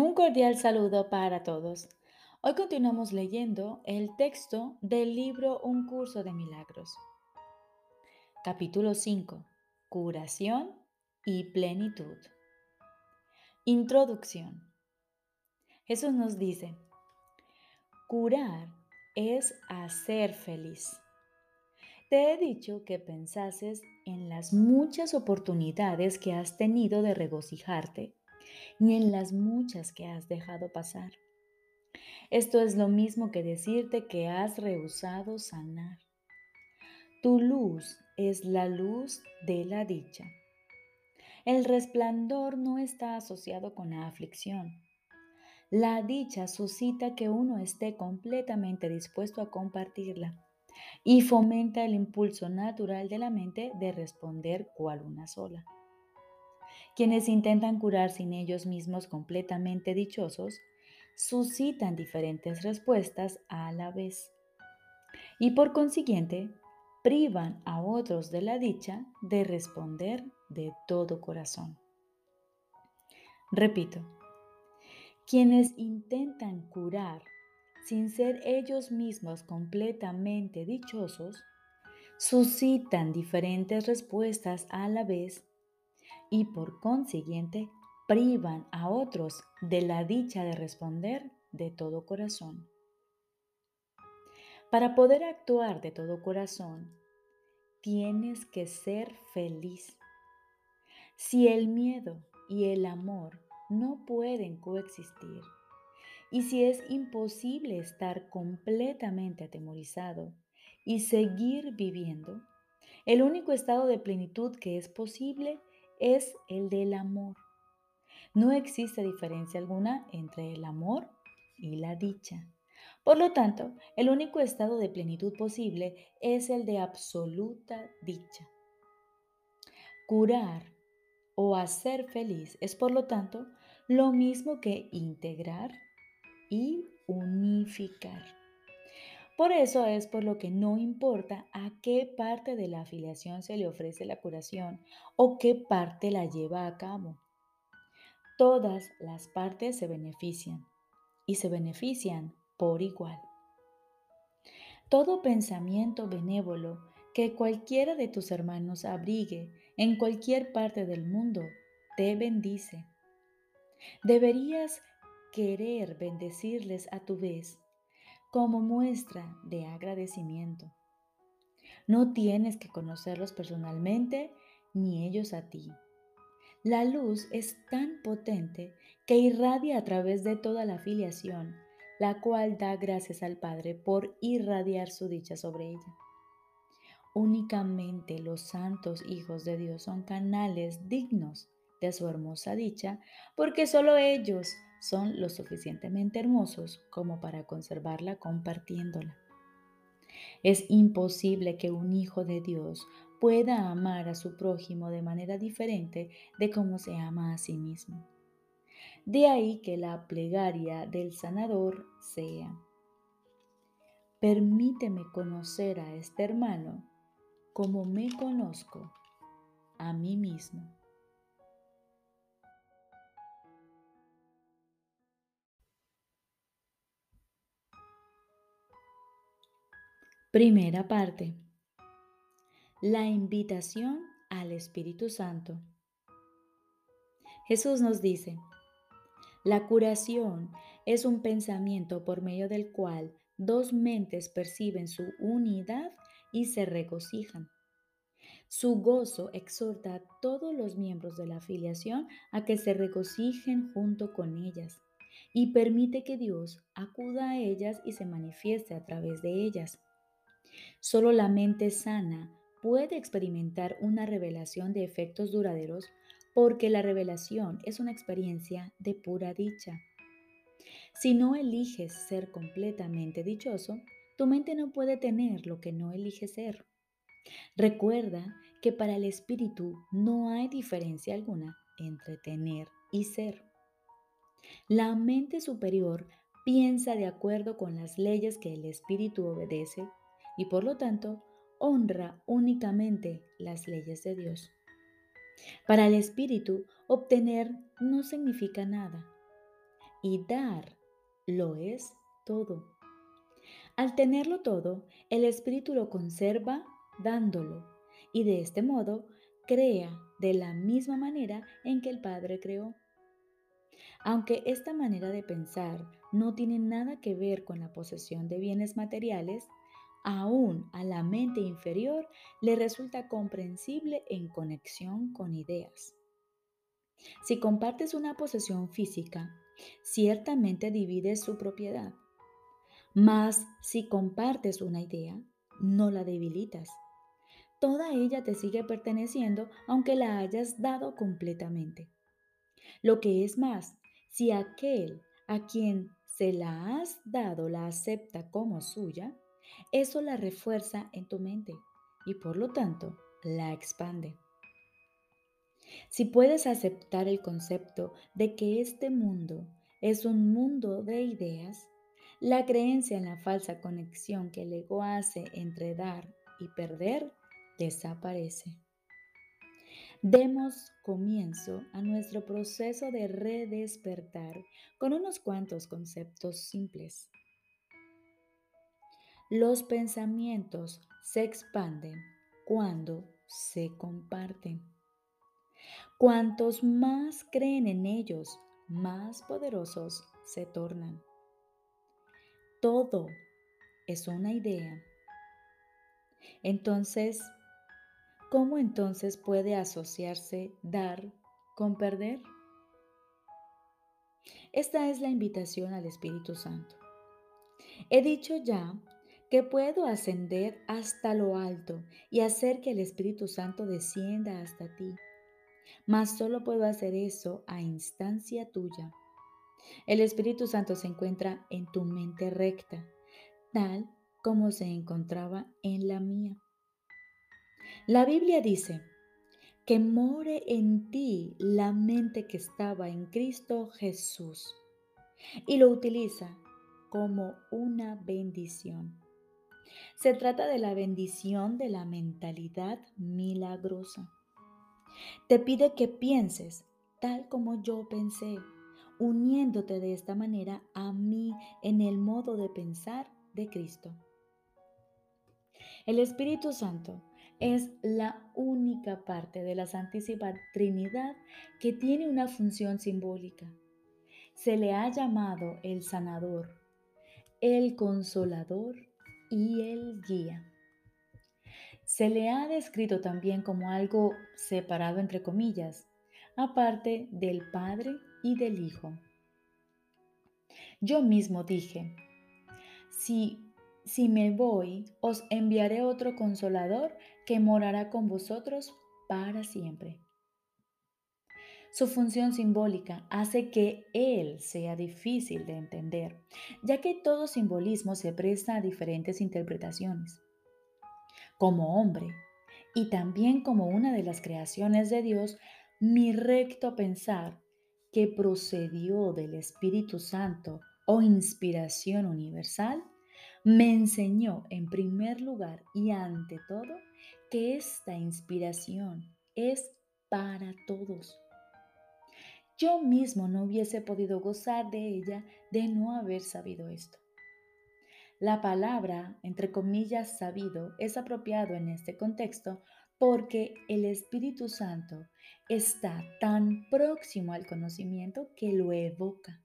Un cordial saludo para todos. Hoy continuamos leyendo el texto del libro Un curso de milagros. Capítulo 5. Curación y plenitud. Introducción. Jesús nos dice, curar es hacer feliz. Te he dicho que pensases en las muchas oportunidades que has tenido de regocijarte ni en las muchas que has dejado pasar. Esto es lo mismo que decirte que has rehusado sanar. Tu luz es la luz de la dicha. El resplandor no está asociado con la aflicción. La dicha suscita que uno esté completamente dispuesto a compartirla y fomenta el impulso natural de la mente de responder cual una sola. Quienes intentan curar sin ellos mismos completamente dichosos, suscitan diferentes respuestas a la vez y por consiguiente privan a otros de la dicha de responder de todo corazón. Repito, quienes intentan curar sin ser ellos mismos completamente dichosos, suscitan diferentes respuestas a la vez y por consiguiente privan a otros de la dicha de responder de todo corazón. Para poder actuar de todo corazón, tienes que ser feliz. Si el miedo y el amor no pueden coexistir, y si es imposible estar completamente atemorizado y seguir viviendo, el único estado de plenitud que es posible es el del amor. No existe diferencia alguna entre el amor y la dicha. Por lo tanto, el único estado de plenitud posible es el de absoluta dicha. Curar o hacer feliz es, por lo tanto, lo mismo que integrar y unificar. Por eso es por lo que no importa a qué parte de la afiliación se le ofrece la curación o qué parte la lleva a cabo. Todas las partes se benefician y se benefician por igual. Todo pensamiento benévolo que cualquiera de tus hermanos abrigue en cualquier parte del mundo te bendice. Deberías querer bendecirles a tu vez como muestra de agradecimiento. No tienes que conocerlos personalmente ni ellos a ti. La luz es tan potente que irradia a través de toda la filiación, la cual da gracias al Padre por irradiar su dicha sobre ella. Únicamente los santos hijos de Dios son canales dignos de su hermosa dicha, porque solo ellos son lo suficientemente hermosos como para conservarla compartiéndola. Es imposible que un hijo de Dios pueda amar a su prójimo de manera diferente de cómo se ama a sí mismo. De ahí que la plegaria del sanador sea, permíteme conocer a este hermano como me conozco a mí mismo. Primera parte. La invitación al Espíritu Santo. Jesús nos dice, la curación es un pensamiento por medio del cual dos mentes perciben su unidad y se regocijan. Su gozo exhorta a todos los miembros de la afiliación a que se regocijen junto con ellas y permite que Dios acuda a ellas y se manifieste a través de ellas. Solo la mente sana puede experimentar una revelación de efectos duraderos porque la revelación es una experiencia de pura dicha. Si no eliges ser completamente dichoso, tu mente no puede tener lo que no elige ser. Recuerda que para el espíritu no hay diferencia alguna entre tener y ser. La mente superior piensa de acuerdo con las leyes que el espíritu obedece y por lo tanto honra únicamente las leyes de Dios. Para el espíritu, obtener no significa nada. y dar lo es todo. Al tenerlo todo, el Espíritu lo conserva dándolo y de este modo crea de la misma manera en que el Padre creó. Aunque esta manera de pensar no tiene nada que ver con la posesión de bienes materiales, aún a la mente inferior le resulta comprensible en conexión con ideas. Si compartes una posesión física, ciertamente divides su propiedad. Mas si compartes una idea, no la debilitas. Toda ella te sigue perteneciendo aunque la hayas dado completamente. Lo que es más, si aquel a quien se la has dado la acepta como suya, eso la refuerza en tu mente y por lo tanto la expande. Si puedes aceptar el concepto de que este mundo es un mundo de ideas, la creencia en la falsa conexión que el ego hace entre dar y perder desaparece. Demos comienzo a nuestro proceso de redespertar con unos cuantos conceptos simples. Los pensamientos se expanden cuando se comparten. Cuantos más creen en ellos, más poderosos se tornan. Todo es una idea. Entonces, ¿Cómo entonces puede asociarse dar con perder? Esta es la invitación al Espíritu Santo. He dicho ya que puedo ascender hasta lo alto y hacer que el Espíritu Santo descienda hasta ti, mas solo puedo hacer eso a instancia tuya. El Espíritu Santo se encuentra en tu mente recta, tal como se encontraba en la mía. La Biblia dice, que more en ti la mente que estaba en Cristo Jesús y lo utiliza como una bendición. Se trata de la bendición de la mentalidad milagrosa. Te pide que pienses tal como yo pensé, uniéndote de esta manera a mí en el modo de pensar de Cristo. El Espíritu Santo es la única parte de la Santísima Trinidad que tiene una función simbólica. Se le ha llamado el sanador, el consolador y el guía. Se le ha descrito también como algo separado entre comillas, aparte del Padre y del Hijo. Yo mismo dije, si si me voy, os enviaré otro consolador que morará con vosotros para siempre. Su función simbólica hace que Él sea difícil de entender, ya que todo simbolismo se presta a diferentes interpretaciones. Como hombre, y también como una de las creaciones de Dios, mi recto pensar que procedió del Espíritu Santo o inspiración universal, me enseñó en primer lugar y ante todo que esta inspiración es para todos. Yo mismo no hubiese podido gozar de ella de no haber sabido esto. La palabra, entre comillas, sabido, es apropiado en este contexto porque el Espíritu Santo está tan próximo al conocimiento que lo evoca,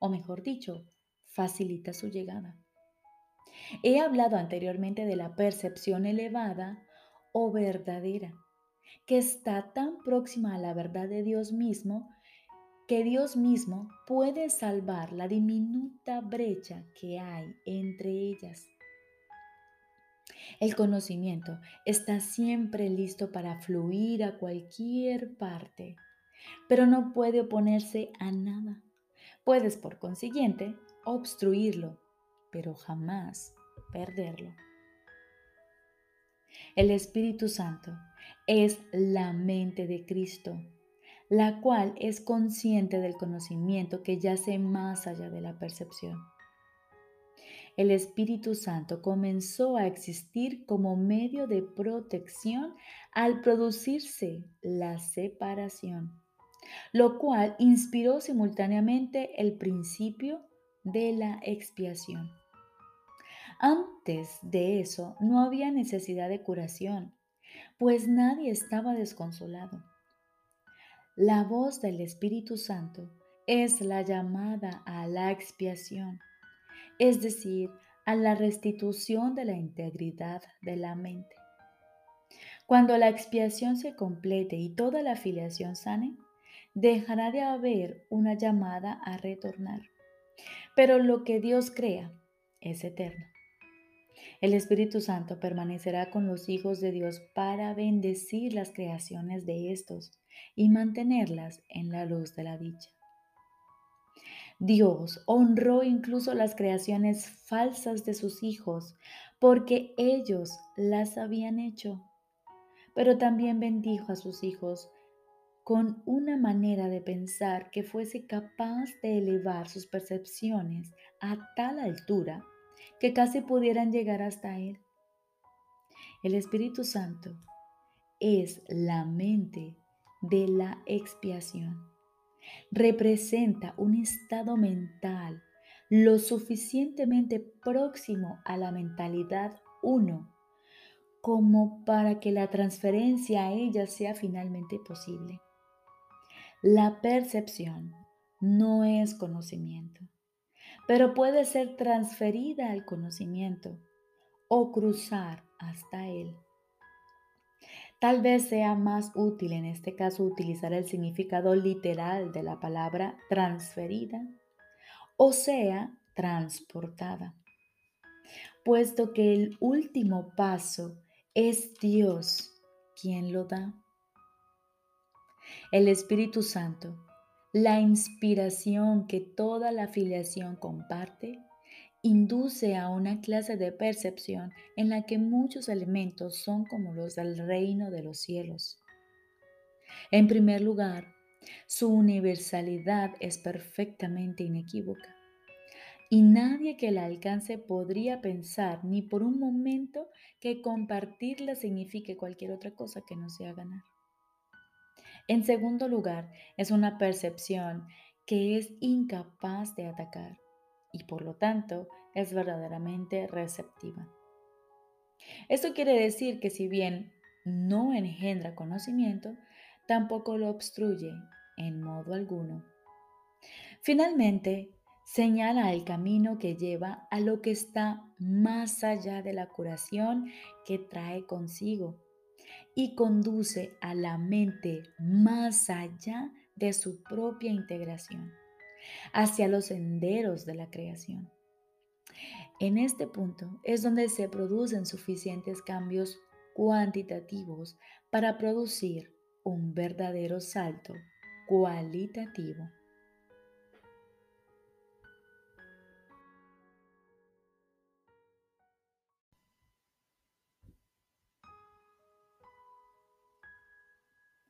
o mejor dicho, facilita su llegada. He hablado anteriormente de la percepción elevada o verdadera, que está tan próxima a la verdad de Dios mismo que Dios mismo puede salvar la diminuta brecha que hay entre ellas. El conocimiento está siempre listo para fluir a cualquier parte, pero no puede oponerse a nada. Puedes, por consiguiente, obstruirlo pero jamás perderlo. El Espíritu Santo es la mente de Cristo, la cual es consciente del conocimiento que yace más allá de la percepción. El Espíritu Santo comenzó a existir como medio de protección al producirse la separación. lo cual inspiró simultáneamente el principio de la expiación. Antes de eso no había necesidad de curación, pues nadie estaba desconsolado. La voz del Espíritu Santo es la llamada a la expiación, es decir, a la restitución de la integridad de la mente. Cuando la expiación se complete y toda la afiliación sane, dejará de haber una llamada a retornar. Pero lo que Dios crea es eterno. El Espíritu Santo permanecerá con los hijos de Dios para bendecir las creaciones de estos y mantenerlas en la luz de la dicha. Dios honró incluso las creaciones falsas de sus hijos porque ellos las habían hecho, pero también bendijo a sus hijos con una manera de pensar que fuese capaz de elevar sus percepciones a tal altura que casi pudieran llegar hasta Él. El Espíritu Santo es la mente de la expiación. Representa un estado mental lo suficientemente próximo a la mentalidad uno como para que la transferencia a ella sea finalmente posible. La percepción no es conocimiento pero puede ser transferida al conocimiento o cruzar hasta él. Tal vez sea más útil en este caso utilizar el significado literal de la palabra transferida o sea transportada, puesto que el último paso es Dios quien lo da. El Espíritu Santo la inspiración que toda la afiliación comparte induce a una clase de percepción en la que muchos elementos son como los del reino de los cielos. En primer lugar, su universalidad es perfectamente inequívoca y nadie que la alcance podría pensar ni por un momento que compartirla signifique cualquier otra cosa que no sea ganar. En segundo lugar, es una percepción que es incapaz de atacar y por lo tanto es verdaderamente receptiva. Esto quiere decir que si bien no engendra conocimiento, tampoco lo obstruye en modo alguno. Finalmente, señala el camino que lleva a lo que está más allá de la curación que trae consigo y conduce a la mente más allá de su propia integración, hacia los senderos de la creación. En este punto es donde se producen suficientes cambios cuantitativos para producir un verdadero salto cualitativo.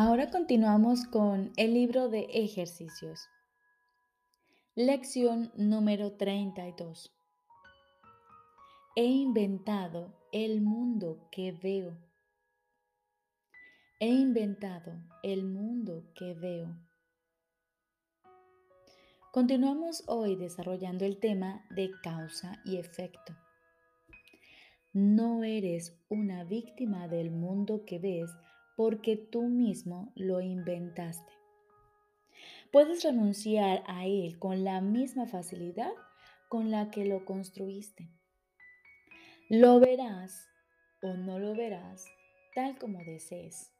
Ahora continuamos con el libro de ejercicios. Lección número 32. He inventado el mundo que veo. He inventado el mundo que veo. Continuamos hoy desarrollando el tema de causa y efecto. No eres una víctima del mundo que ves porque tú mismo lo inventaste. Puedes renunciar a él con la misma facilidad con la que lo construiste. Lo verás o no lo verás tal como desees.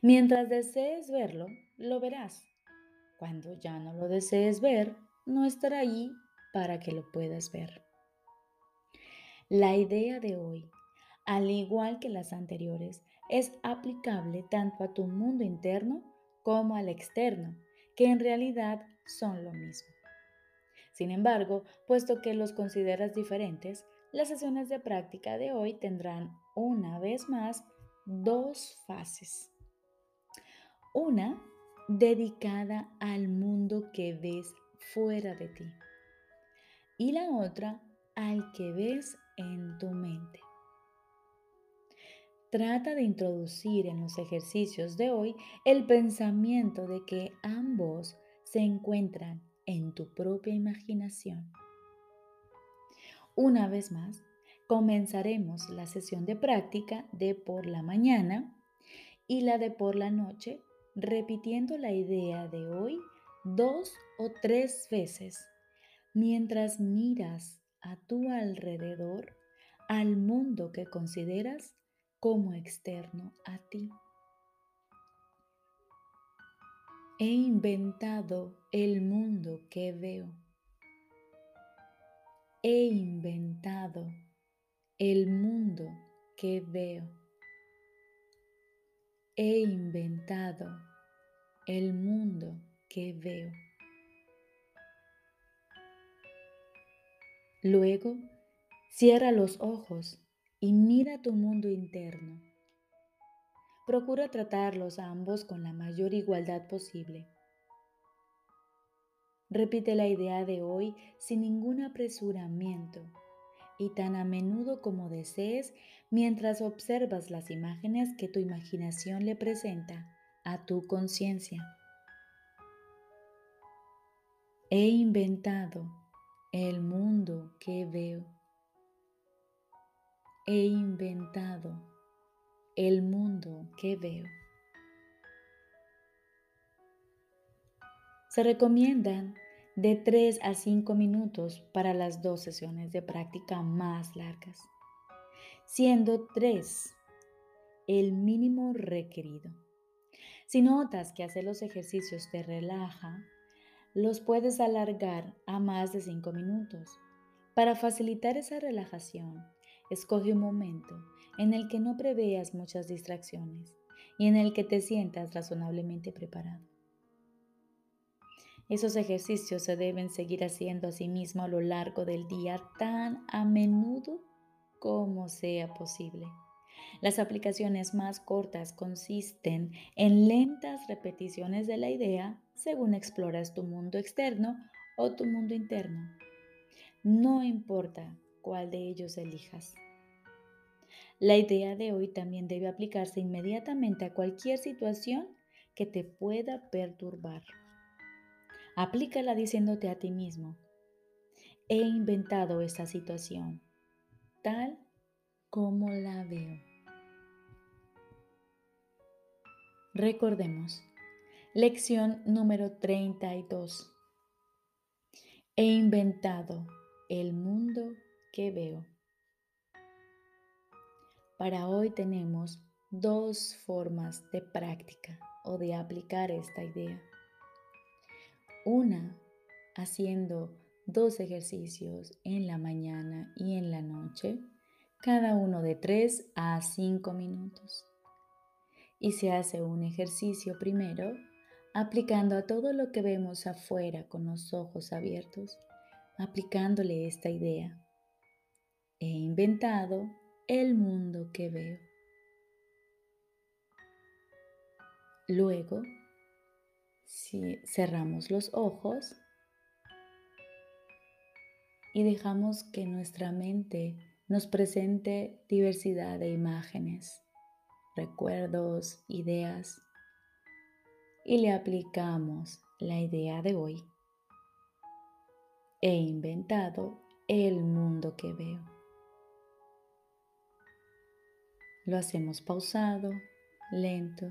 Mientras desees verlo, lo verás. Cuando ya no lo desees ver, no estará ahí para que lo puedas ver. La idea de hoy, al igual que las anteriores, es aplicable tanto a tu mundo interno como al externo, que en realidad son lo mismo. Sin embargo, puesto que los consideras diferentes, las sesiones de práctica de hoy tendrán una vez más dos fases. Una dedicada al mundo que ves fuera de ti y la otra al que ves en tu mente. Trata de introducir en los ejercicios de hoy el pensamiento de que ambos se encuentran en tu propia imaginación. Una vez más, comenzaremos la sesión de práctica de por la mañana y la de por la noche, repitiendo la idea de hoy dos o tres veces mientras miras a tu alrededor al mundo que consideras como externo a ti. He inventado el mundo que veo. He inventado el mundo que veo. He inventado el mundo que veo. Luego, cierra los ojos y mira tu mundo interno. Procura tratarlos a ambos con la mayor igualdad posible. Repite la idea de hoy sin ningún apresuramiento y tan a menudo como desees mientras observas las imágenes que tu imaginación le presenta a tu conciencia. He inventado el mundo que veo he inventado el mundo que veo. Se recomiendan de 3 a 5 minutos para las dos sesiones de práctica más largas, siendo 3 el mínimo requerido. Si notas que hacer los ejercicios te relaja, los puedes alargar a más de 5 minutos. Para facilitar esa relajación, Escoge un momento en el que no preveas muchas distracciones y en el que te sientas razonablemente preparado. Esos ejercicios se deben seguir haciendo a sí mismo a lo largo del día tan a menudo como sea posible. Las aplicaciones más cortas consisten en lentas repeticiones de la idea según exploras tu mundo externo o tu mundo interno. No importa cuál de ellos elijas. La idea de hoy también debe aplicarse inmediatamente a cualquier situación que te pueda perturbar. Aplícala diciéndote a ti mismo, he inventado esta situación tal como la veo. Recordemos, lección número 32. He inventado el mundo veo. Para hoy tenemos dos formas de práctica o de aplicar esta idea. Una, haciendo dos ejercicios en la mañana y en la noche, cada uno de 3 a 5 minutos. Y se hace un ejercicio primero aplicando a todo lo que vemos afuera con los ojos abiertos, aplicándole esta idea. He inventado el mundo que veo. Luego, si cerramos los ojos y dejamos que nuestra mente nos presente diversidad de imágenes, recuerdos, ideas, y le aplicamos la idea de hoy. He inventado el mundo que veo. Lo hacemos pausado, lento,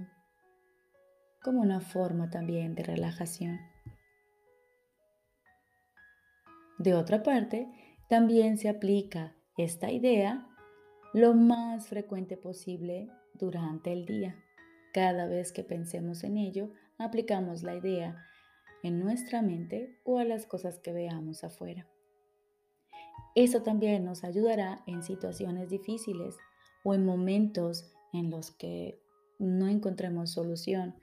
como una forma también de relajación. De otra parte, también se aplica esta idea lo más frecuente posible durante el día. Cada vez que pensemos en ello, aplicamos la idea en nuestra mente o a las cosas que veamos afuera. Eso también nos ayudará en situaciones difíciles o en momentos en los que no encontremos solución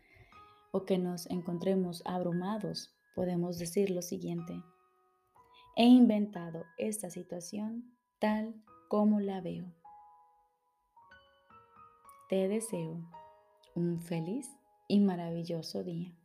o que nos encontremos abrumados. Podemos decir lo siguiente. He inventado esta situación tal como la veo. Te deseo un feliz y maravilloso día.